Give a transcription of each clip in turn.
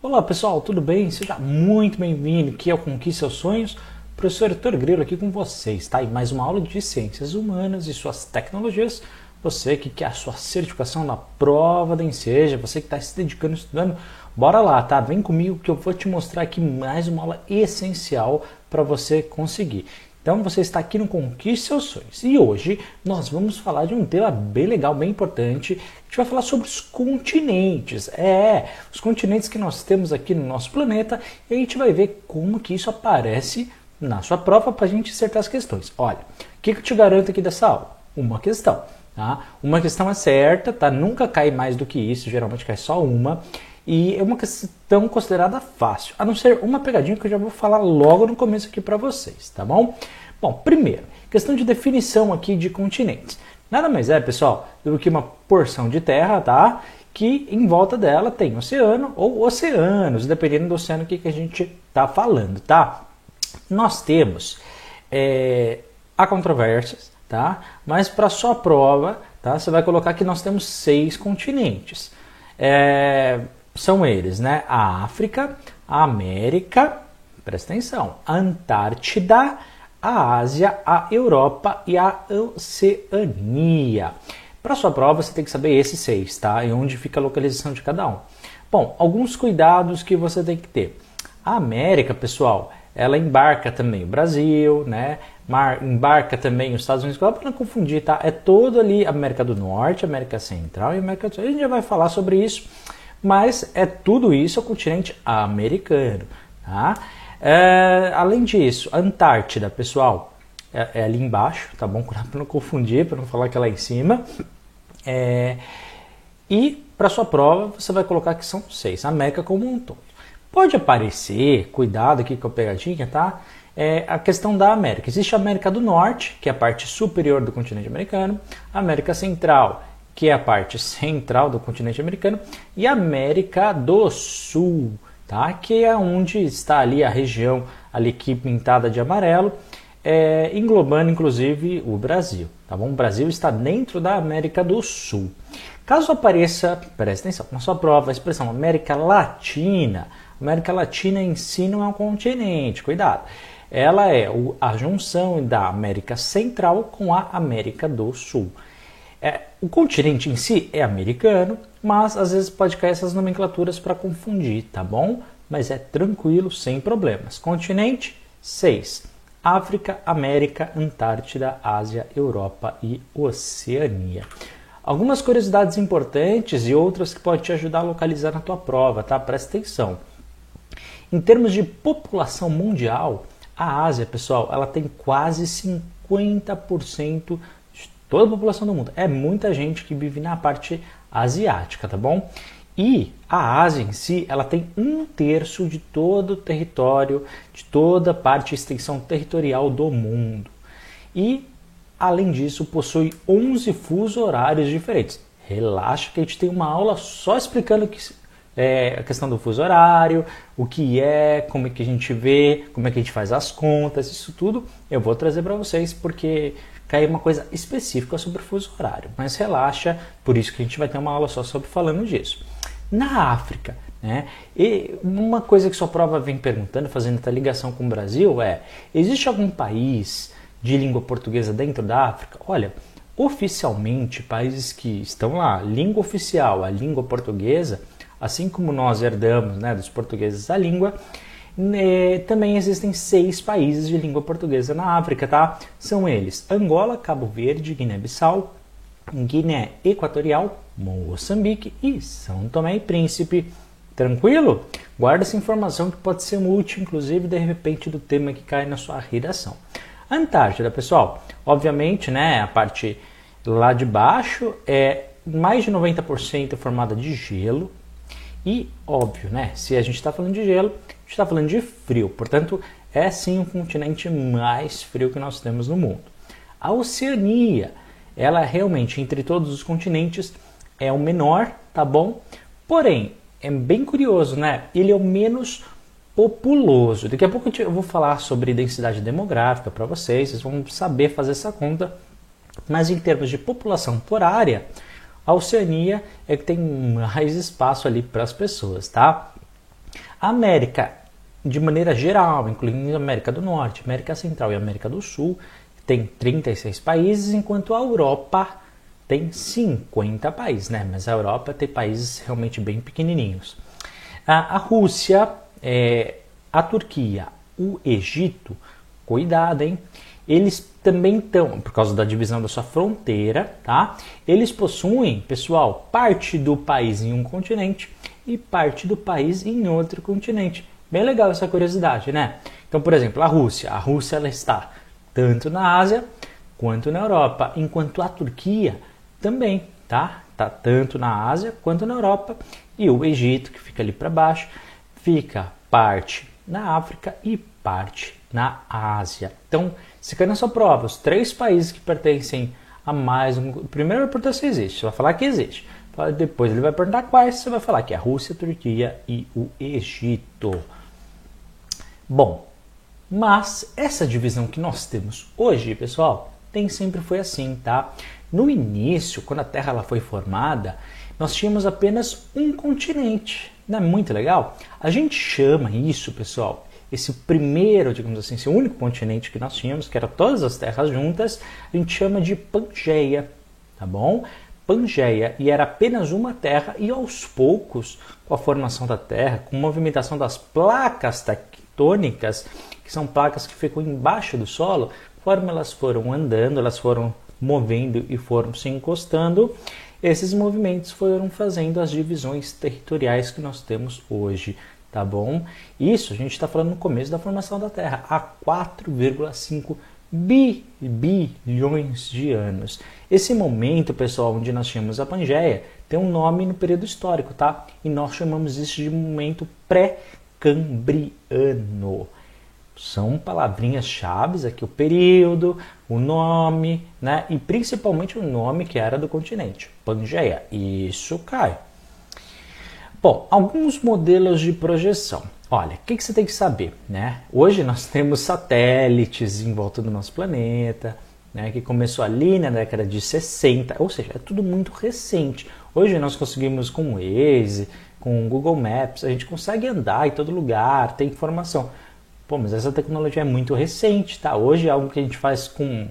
Olá pessoal, tudo bem? Seja muito bem-vindo aqui ao Conquista Seus Sonhos. Professor Heitor Grilo aqui com vocês, tá? E mais uma aula de Ciências Humanas e suas tecnologias. Você que quer a sua certificação na prova da Enseja, você que está se dedicando, estudando, bora lá, tá? Vem comigo que eu vou te mostrar aqui mais uma aula essencial para você conseguir. Então você está aqui no Conquiste Seus Sonhos. E hoje nós vamos falar de um tema bem legal, bem importante. A gente vai falar sobre os continentes. É, os continentes que nós temos aqui no nosso planeta. E a gente vai ver como que isso aparece na sua prova para a gente acertar as questões. Olha, o que, que eu te garanto aqui dessa aula? Uma questão. Tá? Uma questão é certa, tá? Nunca cai mais do que isso, geralmente cai só uma. E é uma questão considerada fácil, a não ser uma pegadinha que eu já vou falar logo no começo aqui para vocês, tá bom? Bom, primeiro, questão de definição aqui de continentes. Nada mais é, pessoal, do que uma porção de terra, tá? Que em volta dela tem oceano ou oceanos, dependendo do oceano que, que a gente está falando, tá? Nós temos é, há controvérsias, tá? Mas para sua prova, tá? Você vai colocar que nós temos seis continentes. É, são eles, né? A África, a América, presta atenção, a Antártida, a Ásia, a Europa e a Oceania. Para sua prova, você tem que saber esses seis, tá? E onde fica a localização de cada um. Bom, alguns cuidados que você tem que ter. A América, pessoal, ela embarca também o Brasil, né? Mar, embarca também os Estados Unidos, para não confundir, tá? É todo ali América do Norte, América Central e América do Sul. A gente já vai falar sobre isso mas é tudo isso o continente americano. Tá? É, além disso, Antártida, pessoal, é, é, ali embaixo, tá bom? Para não confundir, para não falar que é lá em cima. É, e para sua prova, você vai colocar que são seis, a América como um todo. Pode aparecer, cuidado aqui com a pegadinha, tá? É a questão da América. Existe a América do Norte, que é a parte superior do continente americano, a América Central, que é a parte central do continente americano, e América do Sul, tá? que é onde está ali a região ali que pintada de amarelo, é, englobando inclusive o Brasil. Tá bom? O Brasil está dentro da América do Sul. Caso apareça, presta atenção, na sua prova a expressão América Latina, América Latina em si não é um continente, cuidado. Ela é a junção da América Central com a América do Sul. É, o continente em si é americano, mas às vezes pode cair essas nomenclaturas para confundir, tá bom? Mas é tranquilo, sem problemas. Continente 6. África, América, Antártida, Ásia, Europa e Oceania. Algumas curiosidades importantes e outras que podem te ajudar a localizar na tua prova, tá? Presta atenção. Em termos de população mundial, a Ásia, pessoal, ela tem quase 50% toda a população do mundo. É muita gente que vive na parte asiática, tá bom? E a Ásia em si, ela tem um terço de todo o território, de toda a parte extensão territorial do mundo. E, além disso, possui 11 fusos horários diferentes. Relaxa que a gente tem uma aula só explicando que, é, a questão do fuso horário, o que é, como é que a gente vê, como é que a gente faz as contas, isso tudo eu vou trazer para vocês porque cair uma coisa específica sobre o fuso horário. Mas relaxa, por isso que a gente vai ter uma aula só sobre falando disso. Na África, né? E uma coisa que sua prova vem perguntando, fazendo essa ligação com o Brasil, é: existe algum país de língua portuguesa dentro da África? Olha, oficialmente, países que estão lá, língua oficial, a língua portuguesa, assim como nós herdamos né, dos portugueses a língua, né, também existem seis países de língua portuguesa na África, tá? São eles Angola, Cabo Verde, Guiné-Bissau, Guiné Equatorial, Moçambique e São Tomé e Príncipe. Tranquilo? Guarda essa informação que pode ser útil, inclusive, de repente, do tema que cai na sua redação. Antártida, pessoal, obviamente, né, a parte lá de baixo é mais de 90% formada de gelo. E, óbvio, né, se a gente está falando de gelo, gente está falando de frio, portanto, é sim o continente mais frio que nós temos no mundo. A Oceania, ela realmente, entre todos os continentes, é o menor, tá bom? Porém, é bem curioso, né? Ele é o menos populoso. Daqui a pouco eu vou falar sobre densidade demográfica para vocês, vocês vão saber fazer essa conta. Mas em termos de população por área, a Oceania é que tem mais espaço ali para as pessoas, tá? A América, de maneira geral, incluindo a América do Norte, América Central e América do Sul, tem 36 países, enquanto a Europa tem 50 países, né? Mas a Europa tem países realmente bem pequenininhos. A, a Rússia, é, a Turquia, o Egito, cuidado, hein? Eles também estão, por causa da divisão da sua fronteira, tá? Eles possuem, pessoal, parte do país em um continente e parte do país em outro continente. Bem legal essa curiosidade, né? Então, por exemplo, a Rússia. A Rússia ela está tanto na Ásia quanto na Europa, enquanto a Turquia também, tá? Tá tanto na Ásia quanto na Europa e o Egito, que fica ali para baixo, fica parte na África e parte na Ásia. Então, se cai na sua prova, os três países que pertencem a mais um. Primeiro vai perguntar se existe, você vai falar que existe. Depois ele vai perguntar quais, você vai falar que é a Rússia, a Turquia e o Egito. Bom, mas essa divisão que nós temos hoje, pessoal, tem sempre foi assim, tá? No início, quando a Terra ela foi formada, nós tínhamos apenas um continente. Não é muito legal? A gente chama isso, pessoal, esse primeiro, digamos assim, esse único continente que nós tínhamos, que era todas as terras juntas, a gente chama de Pangeia, tá bom? Pangeia, e era apenas uma terra, e aos poucos, com a formação da Terra, com a movimentação das placas tectônicas, que são placas que ficam embaixo do solo, conforme elas foram andando, elas foram movendo e foram se encostando, esses movimentos foram fazendo as divisões territoriais que nós temos hoje, tá bom? Isso a gente está falando no começo da formação da Terra, há 4,5 bi, bilhões de anos. Esse momento, pessoal, onde nós tínhamos a Pangeia, tem um nome no período histórico, tá? E nós chamamos isso de momento pré-cambriano. São palavrinhas chaves aqui, o período, o nome, né? E principalmente o nome que era do continente, Pangeia. Isso cai. Bom, alguns modelos de projeção. Olha, o que, que, você tem que saber, né? Hoje nós temos satélites em volta do nosso planeta, né? Que começou ali na década de 60, ou seja, é tudo muito recente. Hoje nós conseguimos com o Waze, com o Google Maps, a gente consegue andar em todo lugar, tem informação. Pô, mas essa tecnologia é muito recente, tá? Hoje é algo que a gente faz com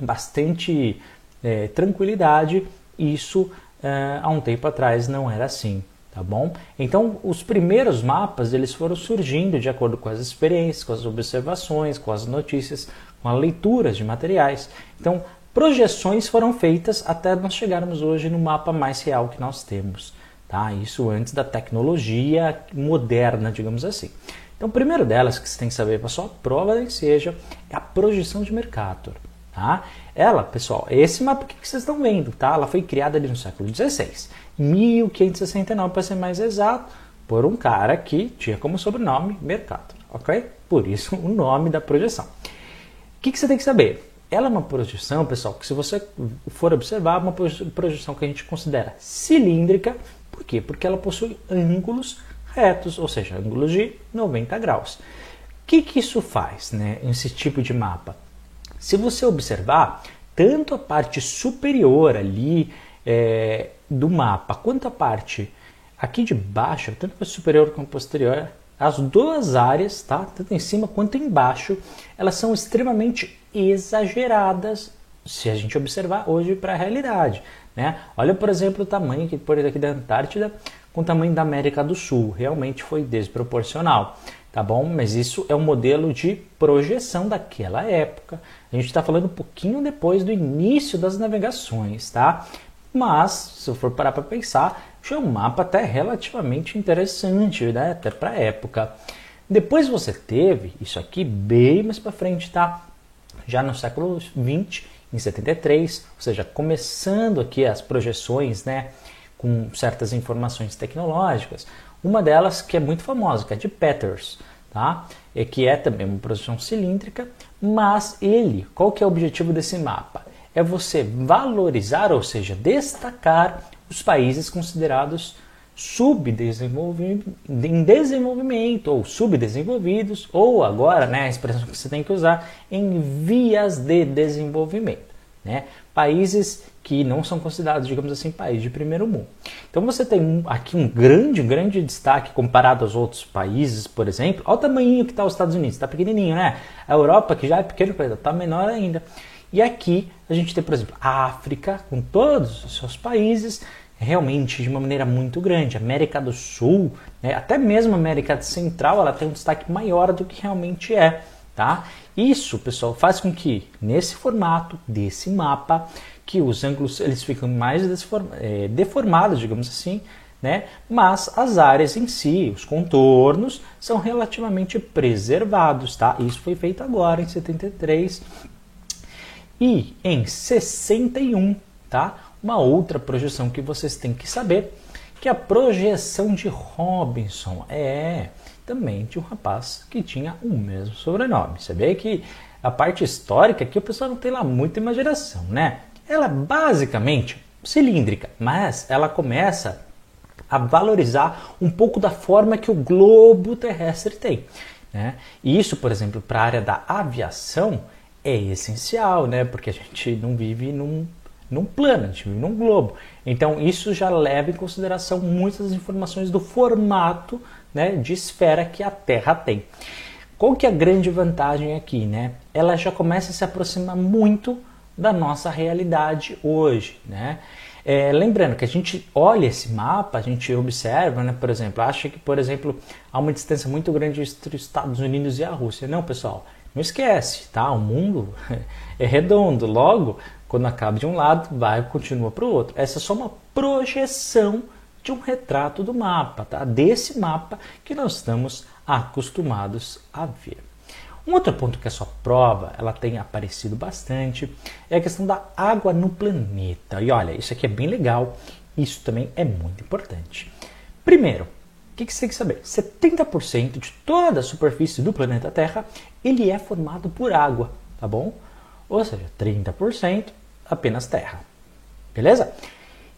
bastante é, tranquilidade. Isso é, há um tempo atrás não era assim, tá bom? Então, os primeiros mapas eles foram surgindo de acordo com as experiências, com as observações, com as notícias, com as leituras de materiais. Então, projeções foram feitas até nós chegarmos hoje no mapa mais real que nós temos. Tá? Isso antes da tecnologia moderna, digamos assim. Então, o primeiro delas que você tem que saber para sua prova que seja é a projeção de Mercator. Tá? Ela, pessoal, esse mapa que vocês estão vendo, tá? Ela foi criada ali no século XVI, 1569 para ser mais exato, por um cara que tinha como sobrenome Mercator, ok? Por isso o nome da projeção. O que, que você tem que saber? Ela é uma projeção, pessoal, que se você for observar, é uma projeção que a gente considera cilíndrica. Por quê? Porque ela possui ângulos retos, ou seja, ângulos de 90 graus. O que, que isso faz, né, esse tipo de mapa? Se você observar, tanto a parte superior ali é, do mapa, quanto a parte aqui de baixo, tanto a superior a posterior, as duas áreas, tá? tanto em cima quanto embaixo, elas são extremamente exageradas se a gente observar hoje para a realidade. Né? Olha, por exemplo, o tamanho aqui, por aqui da Antártida com o tamanho da América do Sul. Realmente foi desproporcional, tá bom? Mas isso é um modelo de projeção daquela época. A gente está falando um pouquinho depois do início das navegações, tá? Mas, se eu for parar para pensar, já é um mapa até relativamente interessante, né? Até para época. Depois você teve isso aqui bem mais para frente, tá? Já no século 20, em 73, ou seja, começando aqui as projeções, né? com certas informações tecnológicas. Uma delas que é muito famosa, que é de Peters, tá? E que é também uma projeção cilíndrica, mas ele, qual que é o objetivo desse mapa? É você valorizar, ou seja, destacar os países considerados em desenvolvimento ou subdesenvolvidos, ou agora, né, a expressão que você tem que usar, em vias de desenvolvimento. Né? Países que não são considerados, digamos assim, países de primeiro mundo. Então você tem aqui um grande, grande destaque comparado aos outros países, por exemplo. Olha o tamanho que está os Estados Unidos, está pequenininho, né? A Europa, que já é pequeno, está menor ainda. E aqui a gente tem, por exemplo, a África, com todos os seus países, realmente de uma maneira muito grande. A América do Sul, né, até mesmo a América Central, ela tem um destaque maior do que realmente é. Tá? Isso, pessoal, faz com que nesse formato desse mapa, que os ângulos eles ficam mais é, deformados, digamos assim, né? Mas as áreas em si, os contornos, são relativamente preservados, tá? Isso foi feito agora em 73 e em 61, tá? Uma outra projeção que vocês têm que saber, que é a projeção de Robinson. É, também de um rapaz que tinha o mesmo sobrenome. Você vê que a parte histórica aqui o pessoal não tem lá muita imaginação, né? Ela é basicamente cilíndrica, mas ela começa a valorizar um pouco da forma que o globo terrestre tem. Né? E isso, por exemplo, para a área da aviação, é essencial, né? Porque a gente não vive num, num plano, a gente vive num globo. Então isso já leva em consideração muitas informações do formato né, de esfera que a Terra tem. Qual que é a grande vantagem aqui, né? Ela já começa a se aproximar muito da nossa realidade hoje, né? É, lembrando que a gente olha esse mapa, a gente observa, né, por exemplo, acha que, por exemplo, há uma distância muito grande entre os Estados Unidos e a Rússia. Não, pessoal, não esquece, tá? O mundo é redondo. Logo, quando acaba de um lado, vai continua para o outro. Essa é só uma projeção de um retrato do mapa, tá? Desse mapa que nós estamos acostumados a ver. Um outro ponto que a sua prova ela tem aparecido bastante é a questão da água no planeta. E olha, isso aqui é bem legal, isso também é muito importante. Primeiro, que, que você tem que saber? 70% de toda a superfície do planeta Terra ele é formado por água, tá bom? Ou seja, 30% apenas terra. Beleza?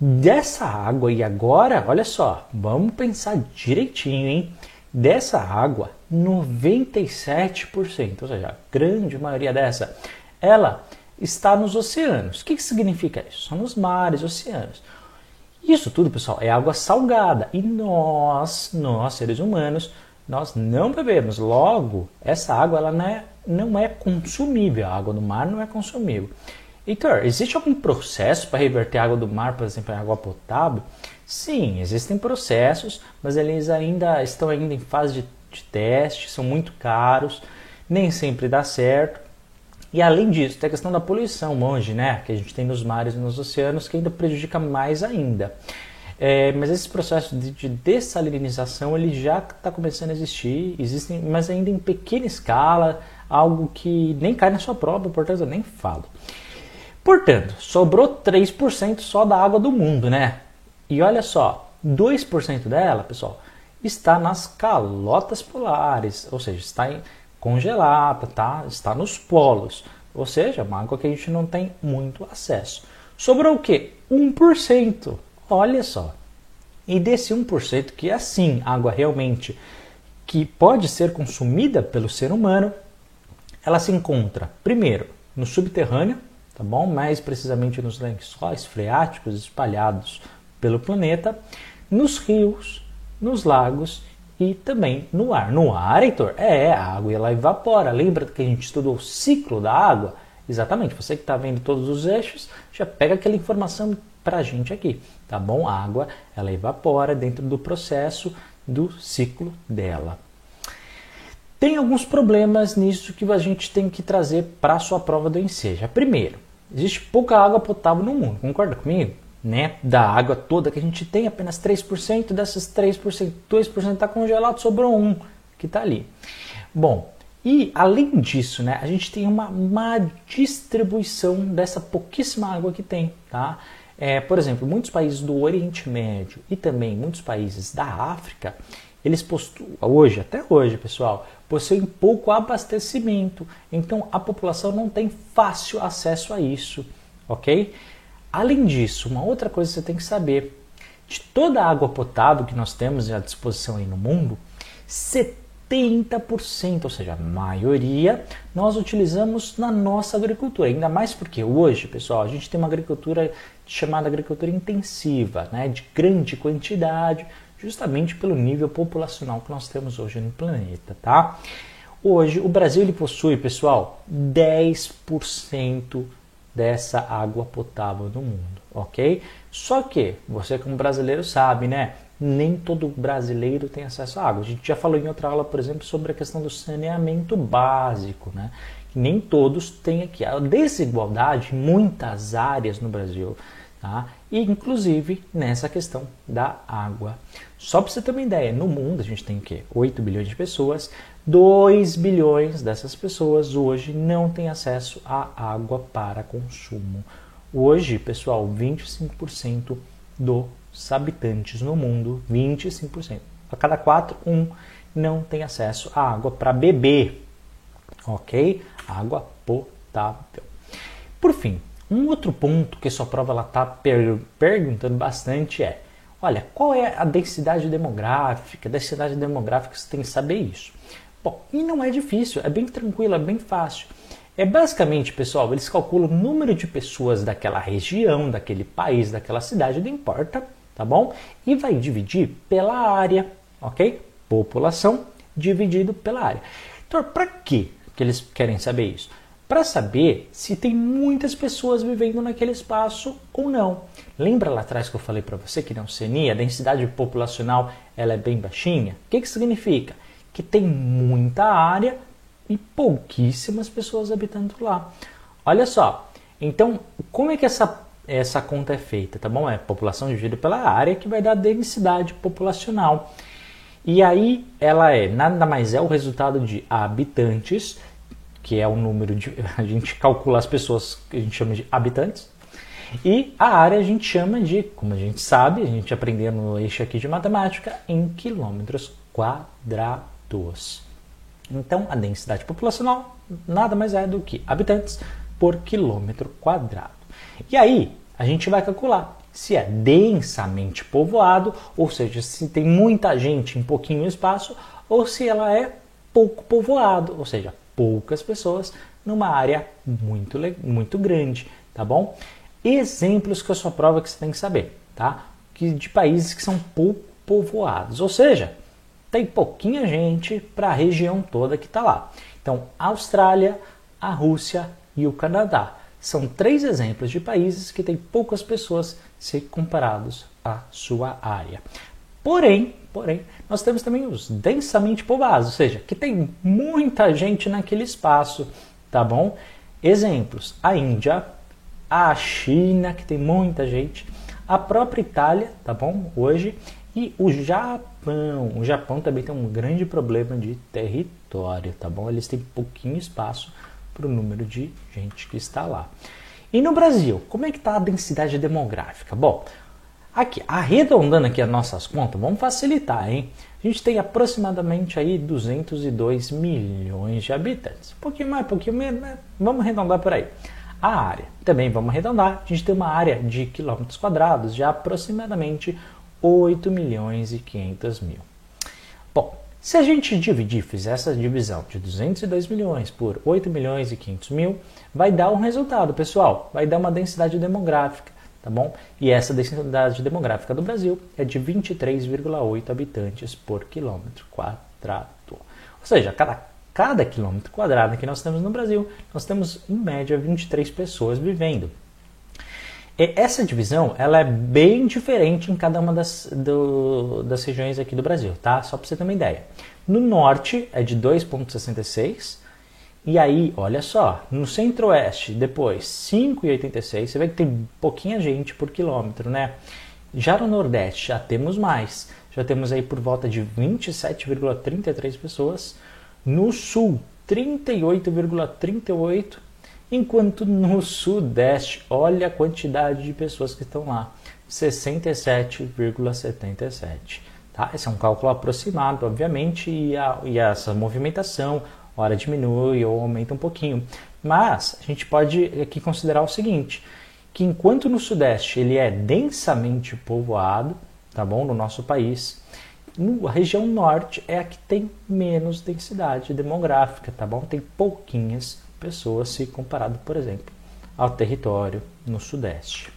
Dessa água, e agora, olha só, vamos pensar direitinho, hein? Dessa água, 97%, ou seja, a grande maioria dessa, ela está nos oceanos. O que, que significa isso? São nos mares, oceanos. Isso tudo, pessoal, é água salgada. E nós, nós seres humanos, nós não bebemos. Logo, essa água ela não é, não é consumível. A água do mar não é consumível. Heitor, existe algum processo para reverter a água do mar, por exemplo, em água potável? Sim, existem processos, mas eles ainda estão ainda em fase de, de teste, são muito caros, nem sempre dá certo. E além disso, tem a questão da poluição hoje, né? Que a gente tem nos mares e nos oceanos, que ainda prejudica mais ainda. É, mas esse processo de, de dessalinização ele já está começando a existir, existem, mas ainda em pequena escala, algo que nem cai na sua prova, portanto eu nem falo. Portanto, sobrou 3% só da água do mundo, né? E olha só, 2% dela, pessoal, está nas calotas polares, ou seja, está em congelada, tá? está nos polos, ou seja, uma água que a gente não tem muito acesso. Sobrou o que? 1%. Olha só. E desse 1% que é assim, água realmente que pode ser consumida pelo ser humano, ela se encontra primeiro no subterrâneo, tá bom? Mais precisamente nos lençóis freáticos espalhados pelo planeta, nos rios, nos lagos e também no ar. No ar, Heitor, é, a água ela evapora. Lembra que a gente estudou o ciclo da água? Exatamente, você que está vendo todos os eixos, já pega aquela informação para a gente aqui, tá bom? A água ela evapora dentro do processo do ciclo dela. Tem alguns problemas nisso que a gente tem que trazer para a sua prova do Enseja. Primeiro, existe pouca água potável no mundo, concorda comigo? Né, da água toda que a gente tem, apenas 3%, dessas 3%, 2% está congelado, sobrou um que está ali. Bom, e além disso, né, a gente tem uma má distribuição dessa pouquíssima água que tem, tá? É, por exemplo, muitos países do Oriente Médio e também muitos países da África, eles possuem, hoje, até hoje, pessoal, possuem pouco abastecimento. Então a população não tem fácil acesso a isso, ok? Além disso, uma outra coisa que você tem que saber: de toda a água potável que nós temos à disposição aí no mundo, 80%, ou seja, a maioria, nós utilizamos na nossa agricultura. Ainda mais porque hoje, pessoal, a gente tem uma agricultura chamada agricultura intensiva, né, de grande quantidade, justamente pelo nível populacional que nós temos hoje no planeta, tá? Hoje, o Brasil ele possui, pessoal, 10% dessa água potável do mundo, ok? Só que, você como brasileiro sabe, né? Nem todo brasileiro tem acesso à água. A gente já falou em outra aula, por exemplo, sobre a questão do saneamento básico, né? Nem todos têm aqui. A desigualdade em muitas áreas no Brasil, tá? E inclusive nessa questão da água. Só para você ter uma ideia, no mundo a gente tem o quê? 8 bilhões de pessoas, 2 bilhões dessas pessoas hoje não têm acesso à água para consumo. Hoje, pessoal, 25% dos habitantes no mundo, 25%, a cada 4, um não tem acesso à água para beber, ok? Água potável. Por fim, um outro ponto que sua prova está per perguntando bastante é Olha, qual é a densidade demográfica? Densidade demográfica você tem que saber isso. Bom, e não é difícil, é bem tranquilo, é bem fácil. É basicamente, pessoal, eles calculam o número de pessoas daquela região, daquele país, daquela cidade, não importa, tá bom? E vai dividir pela área, ok? População dividido pela área. Então, para que eles querem saber isso? Para saber se tem muitas pessoas vivendo naquele espaço ou não. Lembra lá atrás que eu falei para você que na Oceania a densidade populacional ela é bem baixinha? O que, que significa? Que tem muita área e pouquíssimas pessoas habitando lá. Olha só, então como é que essa, essa conta é feita? Tá bom? É população dividida pela área que vai dar densidade populacional. E aí ela é nada mais é o resultado de habitantes que é o número de. A gente calcula as pessoas que a gente chama de habitantes. E a área a gente chama de, como a gente sabe, a gente aprendeu no eixo aqui de matemática, em quilômetros quadrados. Então, a densidade populacional nada mais é do que habitantes por quilômetro quadrado. E aí, a gente vai calcular se é densamente povoado, ou seja, se tem muita gente em pouquinho espaço, ou se ela é pouco povoado, ou seja, poucas pessoas numa área muito, muito grande, tá bom? Exemplos que a sua prova que você tem que saber, tá? Que de países que são pouco povoados, ou seja, tem pouquinha gente para a região toda que está lá. Então, a Austrália, a Rússia e o Canadá são três exemplos de países que têm poucas pessoas se comparados à sua área. Porém, porém, nós temos também os densamente povoados, ou seja, que tem muita gente naquele espaço, tá bom? Exemplos: a Índia, a China, que tem muita gente, a própria Itália, tá bom? Hoje, e o Japão. O Japão também tem um grande problema de território, tá bom? Eles têm pouquinho espaço para o número de gente que está lá. E no Brasil, como é que está a densidade demográfica? Bom, Aqui, arredondando aqui as nossas contas, vamos facilitar, hein? A gente tem aproximadamente aí 202 milhões de habitantes. Um pouquinho mais, um pouquinho menos, né? vamos arredondar por aí. A área, também vamos arredondar, a gente tem uma área de quilômetros quadrados de aproximadamente 8 milhões e 500 mil. Bom, se a gente dividir, fizer essa divisão de 202 milhões por 8 milhões e 500 mil, vai dar um resultado, pessoal, vai dar uma densidade demográfica tá bom? E essa densidade demográfica do Brasil é de 23,8 habitantes por quilômetro quadrado. Ou seja, cada, cada quilômetro quadrado que nós temos no Brasil, nós temos em média 23 pessoas vivendo. E essa divisão ela é bem diferente em cada uma das, do, das regiões aqui do Brasil, tá? Só para você ter uma ideia. No norte é de 2,66 e aí, olha só, no centro-oeste, depois 5,86, você vê que tem pouquinha gente por quilômetro, né? Já no nordeste já temos mais, já temos aí por volta de 27,33 pessoas. No sul, 38,38, enquanto no sudeste, olha a quantidade de pessoas que estão lá, 67,77. Tá? Esse é um cálculo aproximado, obviamente, e, a, e essa movimentação hora diminui ou aumenta um pouquinho. Mas a gente pode aqui considerar o seguinte, que enquanto no Sudeste ele é densamente povoado, tá bom, no nosso país, a região norte é a que tem menos densidade demográfica, tá bom? Tem pouquinhas pessoas se comparado, por exemplo, ao território no sudeste.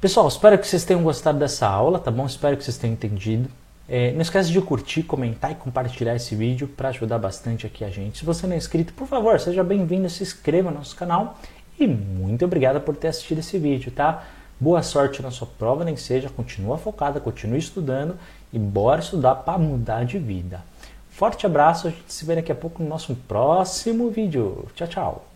Pessoal, espero que vocês tenham gostado dessa aula, tá bom? Espero que vocês tenham entendido. É, não esquece de curtir, comentar e compartilhar esse vídeo para ajudar bastante aqui a gente. Se você não é inscrito, por favor, seja bem-vindo, se inscreva no nosso canal e muito obrigado por ter assistido esse vídeo, tá? Boa sorte na sua prova, nem seja, continua focada, continue estudando e bora estudar para mudar de vida. Forte abraço, a gente se vê daqui a pouco no nosso próximo vídeo. Tchau, tchau.